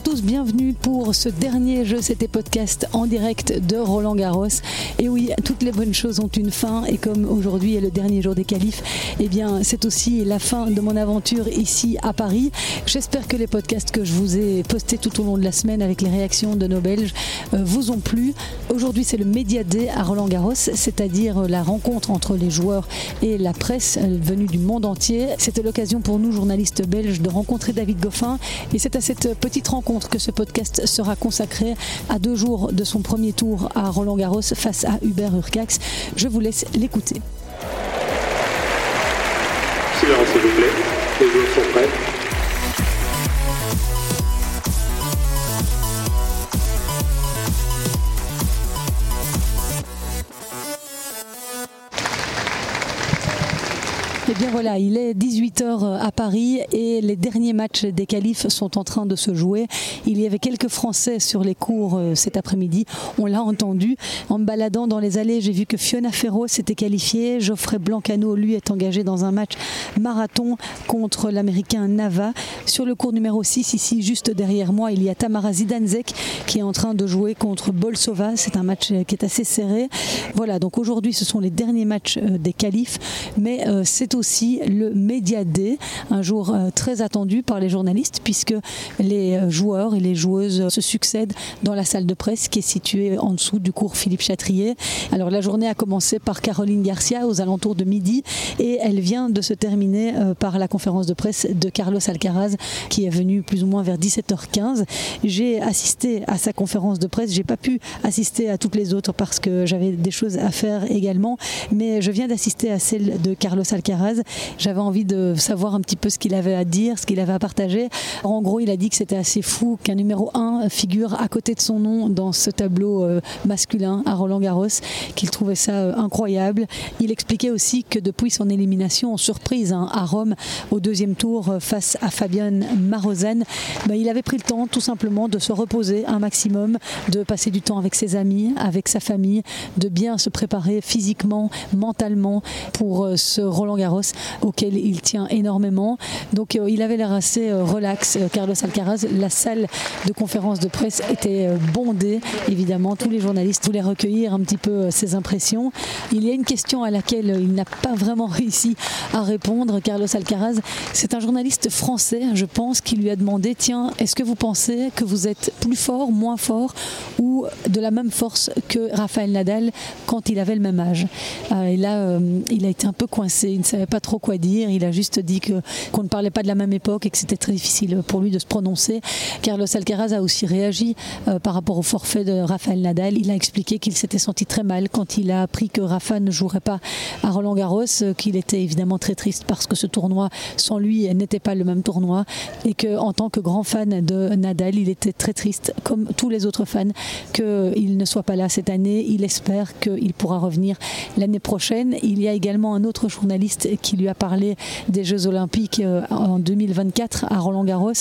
tous, bienvenue pour ce dernier jeu, c'était podcast en direct de Roland Garros. Et oui, toutes les bonnes choses ont une fin et comme aujourd'hui est le dernier jour des qualifs, eh bien c'est aussi la fin de mon aventure ici à Paris. J'espère que les podcasts que je vous ai postés tout au long de la semaine avec les réactions de nos Belges euh, vous ont plu. Aujourd'hui c'est le Media Day à Roland Garros, c'est-à-dire la rencontre entre les joueurs et la presse euh, venue du monde entier. C'était l'occasion pour nous, journalistes belges, de rencontrer David Goffin et c'est à cette petite rencontre que ce podcast sera consacré à deux jours de son premier tour à Roland Garros face à Hubert Urcax. Je vous laisse l'écouter. Bien voilà, il est 18h à Paris et les derniers matchs des qualifs sont en train de se jouer. Il y avait quelques Français sur les cours euh, cet après-midi, on l'a entendu. En me baladant dans les allées, j'ai vu que Fiona Ferro s'était qualifiée. Geoffrey Blancano, lui, est engagé dans un match marathon contre l'Américain Nava. Sur le cours numéro 6, ici, juste derrière moi, il y a Tamara Zidanzek qui est en train de jouer contre Bolsova. C'est un match qui est assez serré. Voilà, donc aujourd'hui, ce sont les derniers matchs euh, des qualifs, mais euh, c'est aussi le Media Day, un jour euh, très attendu par les journalistes puisque les euh, joueurs et les joueuses se succèdent dans la salle de presse qui est située en dessous du cours Philippe Chatrier. Alors la journée a commencé par Caroline Garcia aux alentours de midi et elle vient de se terminer euh, par la conférence de presse de Carlos Alcaraz qui est venu plus ou moins vers 17h15. J'ai assisté à sa conférence de presse, j'ai pas pu assister à toutes les autres parce que j'avais des choses à faire également, mais je viens d'assister à celle de Carlos Alcaraz j'avais envie de savoir un petit peu ce qu'il avait à dire, ce qu'il avait à partager. En gros, il a dit que c'était assez fou qu'un numéro 1 figure à côté de son nom dans ce tableau euh, masculin à Roland Garros, qu'il trouvait ça euh, incroyable. Il expliquait aussi que depuis son élimination en surprise hein, à Rome au deuxième tour euh, face à Fabian Marozan, ben, il avait pris le temps tout simplement de se reposer un maximum, de passer du temps avec ses amis, avec sa famille, de bien se préparer physiquement, mentalement pour ce Roland Garros auquel il tient énormément. Donc euh, il avait l'air assez euh, relax, euh, Carlos Alcaraz. La salle de conférence de presse était bondée, évidemment. Tous les journalistes voulaient recueillir un petit peu ses impressions. Il y a une question à laquelle il n'a pas vraiment réussi à répondre, Carlos Alcaraz. C'est un journaliste français, je pense, qui lui a demandé, tiens, est-ce que vous pensez que vous êtes plus fort, moins fort ou de la même force que Rafael Nadal quand il avait le même âge? Et là, il a été un peu coincé. Il ne savait pas trop quoi dire. Il a juste dit que qu'on ne parlait pas de la même époque et que c'était très difficile pour lui de se prononcer. Carlos Alcaraz a aussi réagi euh, par rapport au forfait de Rafael Nadal. Il a expliqué qu'il s'était senti très mal quand il a appris que Rafa ne jouerait pas à Roland Garros, euh, qu'il était évidemment très triste parce que ce tournoi sans lui n'était pas le même tournoi et que en tant que grand fan de Nadal, il était très triste comme tous les autres fans qu'il ne soit pas là cette année. Il espère qu'il pourra revenir l'année prochaine. Il y a également un autre journaliste qui lui a parlé des Jeux Olympiques euh, en 2024 à Roland Garros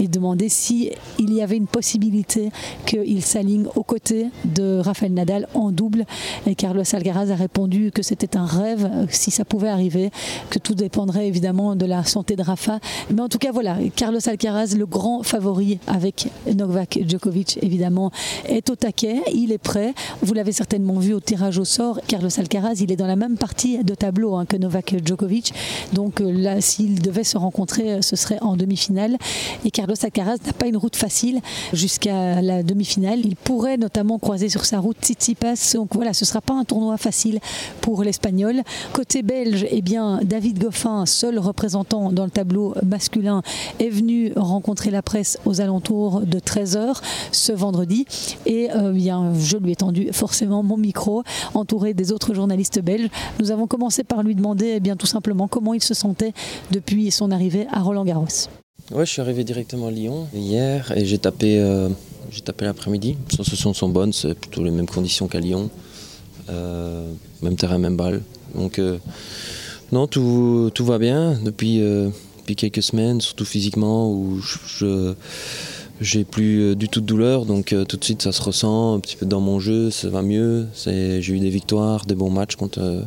et demandé si il y avait une possibilité qu'il s'aligne aux côtés de Rafael Nadal en double. Et Carlos Alcaraz a répondu que c'était un rêve euh, si ça pouvait arriver, que tout dépendrait évidemment de la santé de Rafa. Mais en tout cas, voilà, Carlos Alcaraz, le grand favori avec Novak Djokovic, évidemment, est au taquet. Il est prêt. Vous l'avez certainement vu au tirage au sort. Carlos Alcaraz, il est dans la même partie de tableau hein, que Novak Djokovic. Donc euh, là, s'ils devaient se rencontrer, euh, ce serait en demi-finale. Et Carlos Alcaraz n'a pas une route facile jusqu'à la demi-finale. Il pourrait notamment croiser sur sa route Tsitsipas. Donc voilà, ce ne sera pas un tournoi facile pour l'Espagnol. Côté belge, eh bien, David Goffin, seul représentant dans le tableau masculin, est venu rencontrer la presse aux alentours de 13h ce vendredi. Et euh, bien, je lui ai tendu forcément mon micro, entouré des autres journalistes belges. Nous avons commencé par lui demander eh bien, tout simplement comment il se sentait depuis son arrivée à Roland Garros. Ouais, je suis arrivé directement à Lyon hier et j'ai tapé, euh, tapé l'après-midi. Les sensations sont bonnes, c'est plutôt les mêmes conditions qu'à Lyon. Euh, même terrain, même balle. Donc, euh, non, tout, tout, va bien depuis, depuis quelques semaines, surtout physiquement, où je, j'ai plus du tout de douleur, donc tout de suite ça se ressent un petit peu dans mon jeu, ça va mieux. J'ai eu des victoires, des bons matchs contre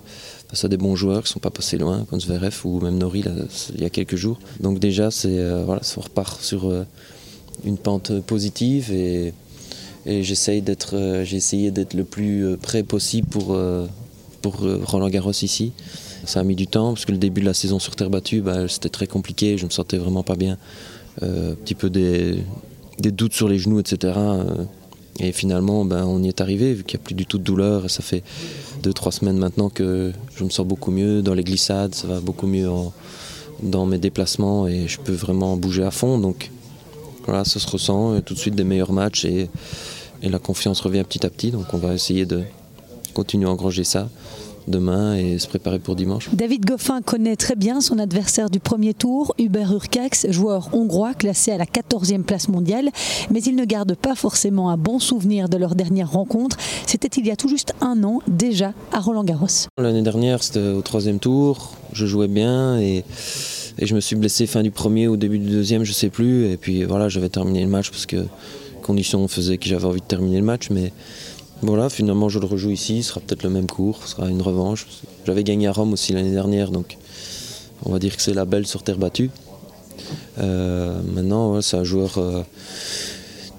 face à des bons joueurs qui ne sont pas passés loin, comme Zverev ou même Nori il y a quelques jours. Donc déjà, euh, voilà, on repart sur, euh, une pente positive et, d'être, j'ai essayé d'être le plus prêt possible pour, Roland Garros ici. Ça a mis du temps parce que le début de la saison sur terre battue, bah, c'était très compliqué, je me sentais vraiment pas bien. un petit peu des, des, doutes sur les genoux, etc. Et finalement, ben, on y est arrivé, vu qu'il n'y a plus du tout de douleur. ça fait 2-3 semaines maintenant que je me sens beaucoup mieux dans les glissades, ça va beaucoup mieux dans mes déplacements et je peux vraiment bouger à fond. Donc voilà, ça se ressent. tout de suite des meilleurs matchs et la confiance revient petit à petit. Donc on va essayer de continuer à engranger ça demain et se préparer pour dimanche. David Goffin connaît très bien son adversaire du premier tour, Hubert Urcax, joueur hongrois classé à la 14e place mondiale, mais il ne garde pas forcément un bon souvenir de leur dernière rencontre. C'était il y a tout juste un an déjà à Roland Garros. L'année dernière, c'était au troisième tour, je jouais bien et, et, je me suis blessé fin du premier ou début du deuxième, je sais plus. Et puis voilà, j'avais terminé le match parce que conditions faisaient que j'avais envie de terminer le match, mais voilà, finalement je le rejoue ici, ce sera peut-être le même cours, ce sera une revanche. J'avais gagné à Rome aussi l'année dernière, donc on va dire que c'est la belle sur terre battue. Euh, maintenant, c'est un joueur euh,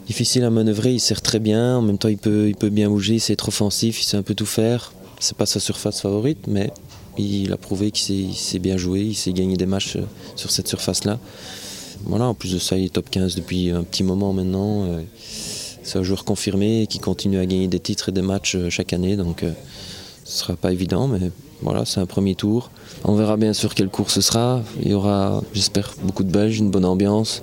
difficile à manœuvrer, il sert très bien, en même temps il peut, il peut bien bouger, sait être offensif, il sait un peu tout faire. C'est pas sa surface favorite, mais il a prouvé qu'il sait, bien jouer, il sait gagner des matchs euh, sur cette surface-là. Voilà, en plus de ça, il est top 15 depuis un petit moment maintenant. C'est un joueur confirmé qui continue à gagner des titres et des matchs euh, chaque année, donc euh, ce ne sera pas évident, mais voilà, c'est un premier tour. On verra bien sûr quel cours ce sera. Il y aura, j'espère, beaucoup de Belges, une bonne ambiance.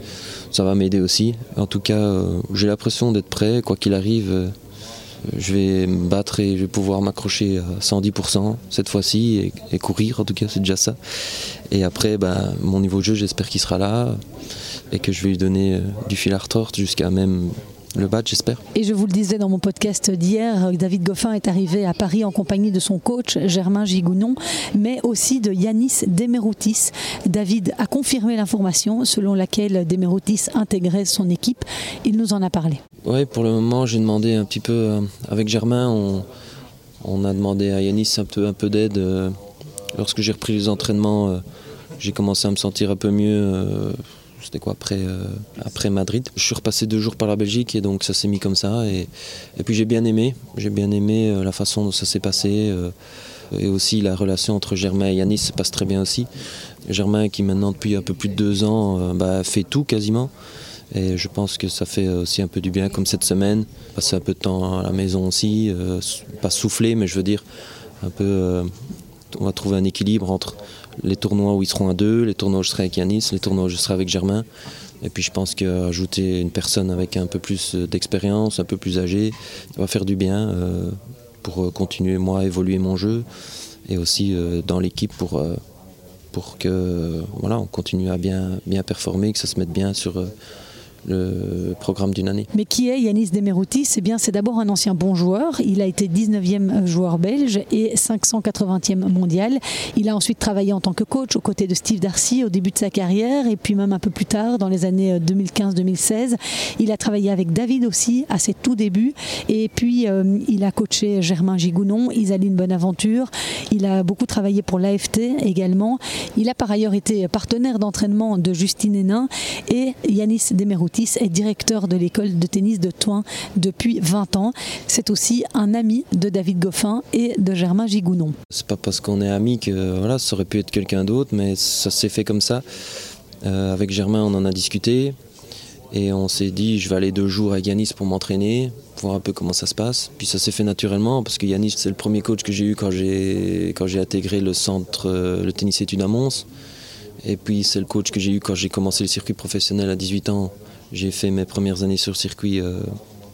Ça va m'aider aussi. En tout cas, euh, j'ai l'impression d'être prêt. Quoi qu'il arrive, je vais me battre et je vais pouvoir m'accrocher à 110% cette fois-ci et, courir. En tout cas, c'est déjà ça. Et après, bah, mon niveau de jeu, j'espère qu'il sera là et que je vais lui donner du fil à retordre jusqu'à même le badge, j'espère. Et je vous le disais dans mon podcast d'hier, David Goffin est arrivé à Paris en compagnie de son coach Germain Gigounon, mais aussi de Yanis Demeroutis. David a confirmé l'information selon laquelle Demeroutis intégrait son équipe. Il nous en a parlé. Oui, pour le moment, j'ai demandé un petit peu euh, avec Germain, on, a demandé à Yanis un peu, un peu d'aide. Euh, lorsque j'ai repris les entraînements, euh, j'ai commencé à me sentir un peu mieux c'était quoi après, euh, après Madrid. Je suis repassé deux jours par la Belgique et donc ça s'est mis comme ça. Et, et puis j'ai bien aimé, j'ai bien aimé euh, la façon dont ça s'est passé. Euh, et aussi la relation entre Germain et Yanis se passe très bien aussi. Germain qui maintenant depuis un peu plus de deux ans bah, fait tout quasiment. Et je pense que ça fait aussi un peu du bien comme cette semaine. Passer un peu de temps à la maison aussi, pas souffler mais je veux dire un peu on va trouver un équilibre entre les tournois où ils seront à deux, les tournois où je serai avec Yanis, les tournois où je serai avec Germain. Et puis je pense qu'ajouter une personne avec un peu plus d'expérience, un peu plus âgée, va faire du bien euh, pour continuer moi à évoluer mon jeu et aussi euh, dans l'équipe pour, euh, pour que voilà, on continue à bien, bien performer, que ça se mette bien sur le programme d'une année. Mais qui est Yanis Demeroutis Eh bien, c'est d'abord un ancien bon joueur. Il a été 19e joueur belge et 580e mondial. Il a ensuite travaillé en tant que coach aux côtés de Steve Darcy au début de sa carrière et puis même un peu plus tard, dans les années 2015-2016. Il a travaillé avec David aussi à ses tout débuts et puis euh, il a coaché Germain Gigounon, Isaline Bonaventure. Il a beaucoup travaillé pour l'AFT également. Il a par ailleurs été partenaire d'entraînement de Justine Hénin et Yanis Demeroutis est directeur de l'école de tennis de Toin depuis 20 ans. C'est aussi un ami de David Goffin et de Germain Gigounon. C'est pas parce qu'on est amis que voilà, ça aurait pu être quelqu'un d'autre, mais ça s'est fait comme ça. Euh, avec Germain, on en a discuté et on s'est dit je vais aller deux jours à Yanis pour m'entraîner, voir un peu comment ça se passe. Puis ça s'est fait naturellement parce que Yanis c'est le premier coach que j'ai eu quand j'ai quand j'ai intégré le centre euh, le tennis études à Mons. Et puis c'est le coach que j'ai eu quand j'ai commencé le circuit professionnel à 18 ans j'ai fait mes premières années sur circuit euh,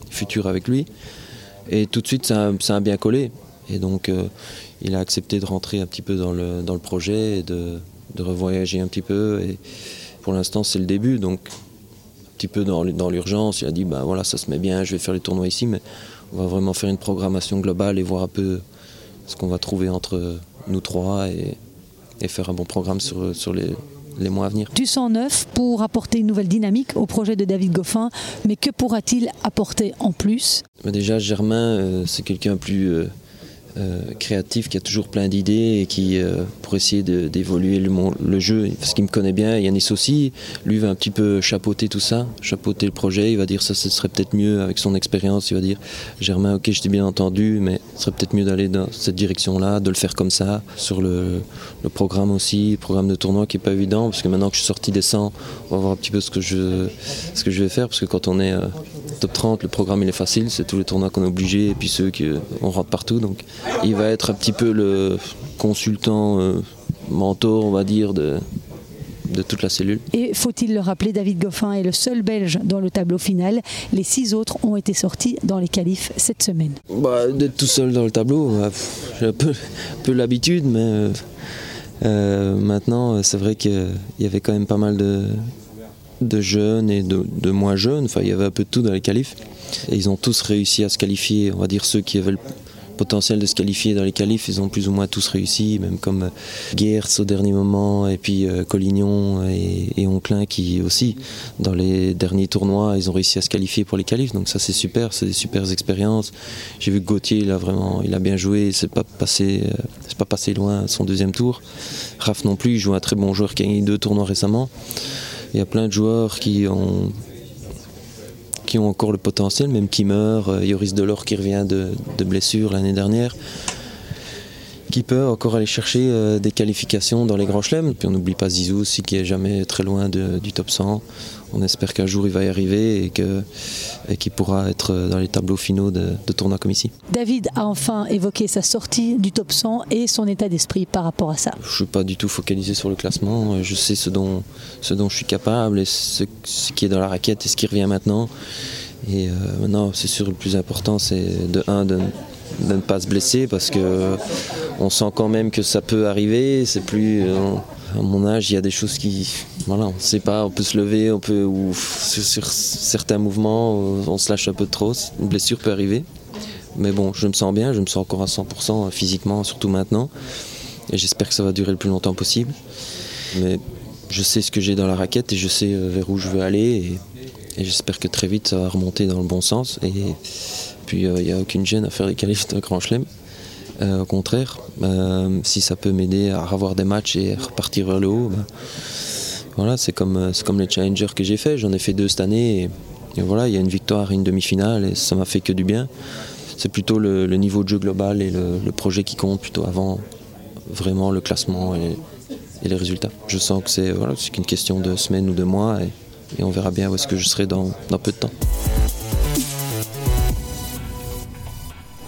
futur avec lui. Et tout de suite, ça, a bien collé. Et donc, euh, il a accepté de rentrer un petit peu dans le, projet et de, revoyager un petit peu. Et pour l'instant, c'est le début. Donc, un petit peu dans, l'urgence, il a dit ben voilà, ça se met bien, je vais faire les tournois ici, mais on va vraiment faire une programmation globale et voir un peu ce qu'on va trouver entre nous trois et, faire un bon programme sur les, les mois à venir. Du sang neuf pour apporter une nouvelle dynamique au projet de David Goffin, mais que pourra-t-il apporter en plus? Déjà, Germain, euh, c'est quelqu'un plus euh, euh, créatif, qui a toujours plein d'idées et qui, pour essayer d'évoluer le, le, jeu. Parce qu'il me connaît bien, Yannis aussi, lui va un petit peu chapeauter tout ça, chapeauter le projet. Il va dire ça, ce serait peut-être mieux avec son expérience. Il va dire Germain, ok, je t'ai bien entendu, mais ce serait peut-être mieux d'aller dans cette direction-là, de le faire comme ça. Sur le, le programme aussi, le programme de tournoi qui n'est pas évident, parce que maintenant que je suis sorti des 100, on va voir un petit peu ce que je, ce que je vais faire, parce que quand on est euh, top 30, le programme il est facile, c'est tous les tournois qu'on est obligé, et puis ceux qu'on rentre partout. Donc il va être un petit peu le consultant, euh, mentor, on va dire, de, de toute la cellule. Et faut-il le rappeler, David Goffin est le seul Belge dans le tableau final. Les six autres ont été sortis dans les qualifs cette semaine. Bah, D'être tout seul dans le tableau, bah, j'ai un peu, peu l'habitude, mais euh, euh, maintenant c'est vrai qu'il y avait quand même pas mal de, de jeunes et de, de, moins jeunes. Enfin, il y avait un peu de tout dans les qualifs. Et ils ont tous réussi à se qualifier. On va dire ceux qui avaient le potentiel de se qualifier dans les qualifs, ils ont plus ou moins tous réussi, même comme euh, Geertz au dernier moment, et puis euh, Collignon et, et, Onclin qui aussi, dans les derniers tournois, ils ont réussi à se qualifier pour les qualifs. Donc ça c'est super, c'est des super expériences. J'ai vu que Gauthier, il a vraiment, il a bien joué, c'est pas passé, euh, c'est pas passé loin son deuxième tour. Raph non plus, il joue un très bon joueur qui a gagné deux tournois récemment. Il y a plein de joueurs qui ont qui ont encore le potentiel, même qui meurt. Euh, Yoris Delors qui revient de, blessure l'année dernière, qui peut encore aller chercher euh, des qualifications dans les grands chelems. Puis on n'oublie pas Zizou qui est jamais très loin du top 100. On espère qu'un jour il va y arriver et qu'il et pourra être dans les tableaux finaux de, de tournois comme ici. David a enfin évoqué sa sortie du top 100 et son état d'esprit par rapport à ça. Je ne suis pas du tout focalisé sur le classement. Je sais ce dont, ce dont je suis capable et ce, ce qui est dans la raquette et ce qui revient maintenant. Et euh, maintenant, c'est sûr, le plus important, c'est de 1 de, de, ne pas se blesser parce que on sent quand même que ça peut arriver. C'est plus. Euh, à mon âge, il y a des choses qui, voilà, on ne sait pas, on peut se lever, on peut, ou sur, certains mouvements, on se lâche un peu trop, une blessure peut arriver. Mais bon, je me sens bien, je me sens encore à 100% physiquement, surtout maintenant. Et j'espère que ça va durer le plus longtemps possible. Mais je sais ce que j'ai dans la raquette et je sais vers où je veux aller. Et, j'espère que très vite ça va remonter dans le bon sens. Et puis il euh, n'y a aucune gêne à faire des qualifs d'un grand chelem. Euh, au contraire, euh, si ça peut m'aider à avoir des matchs et repartir vers le haut, ben, voilà, c'est comme, les challengers que j'ai fait. J'en ai fait deux cette année. Et, voilà, il y a une victoire et une demi-finale et ça m'a fait que du bien. C'est plutôt le, niveau de jeu global et le, projet qui compte plutôt avant vraiment le classement et, les résultats. Je sens que c'est voilà, qu'une question de semaines ou de mois et, on verra bien où est-ce que je serai dans peu de temps.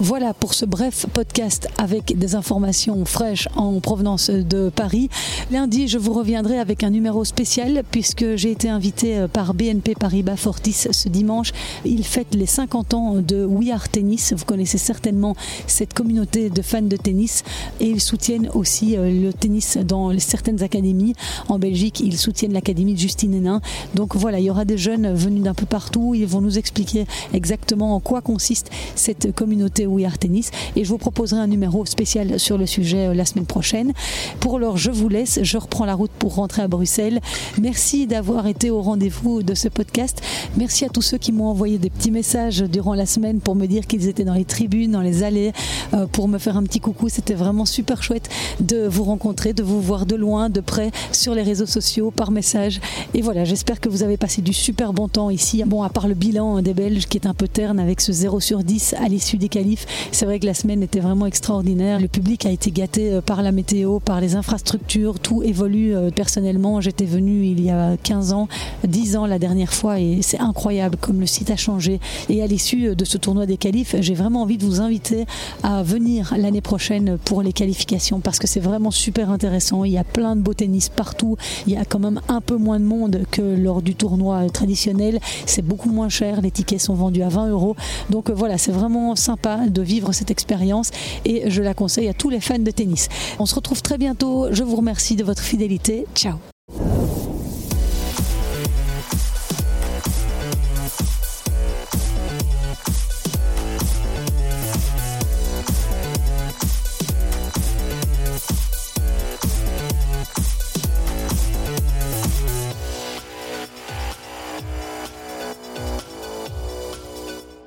Voilà pour ce bref podcast avec des informations fraîches en provenance de Paris. Lundi, je vous reviendrai avec un numéro spécial puisque j'ai été invité par BNP Paribas Fortis ce dimanche. Ils fêtent les 50 ans de We Are Tennis. Vous connaissez certainement cette communauté de fans de tennis et ils soutiennent aussi le tennis dans certaines académies. En Belgique, ils soutiennent l'académie de Justine Hénin. Donc voilà, il y aura des jeunes venus d'un peu partout. Ils vont nous expliquer exactement en quoi consiste cette communauté We Are Tennis et je vous proposerai un numéro spécial sur le sujet la semaine prochaine. Pour l'heure, je vous laisse. Je reprends la route pour rentrer à Bruxelles. Merci d'avoir été au rendez-vous de ce podcast. Merci à tous ceux qui m'ont envoyé des petits messages durant la semaine pour me dire qu'ils étaient dans les tribunes, dans les allées, euh, pour me faire un petit coucou. C'était vraiment super chouette de vous rencontrer, de vous voir de loin, de près, sur les réseaux sociaux, par message. Et voilà, j'espère que vous avez passé du super bon temps ici. Bon, à part le bilan des Belges qui est un peu terne avec ce 0 sur 10 à l'issue des qualifs, c'est vrai que la semaine était vraiment extraordinaire. Le public a été gâté par la météo, par les infrastructures, tout évolue. Personnellement, j'étais venu il y a 15 ans, 10 ans la dernière fois et c'est incroyable comme le site a changé. Et à l'issue de ce tournoi des qualifs, j'ai vraiment envie de vous inviter à venir l'année prochaine pour les qualifications parce que c'est vraiment super intéressant. Il y a plein de beaux tennis partout. Il y a quand même un peu moins de monde que lors du tournoi traditionnel. C'est beaucoup moins cher. Les tickets sont vendus à 20 euros. Donc voilà, c'est vraiment sympa de vivre cette expérience et je la conseille à tous les fans de tennis. On se retrouve très bientôt. Je vous remercie de votre fidélité. Ciao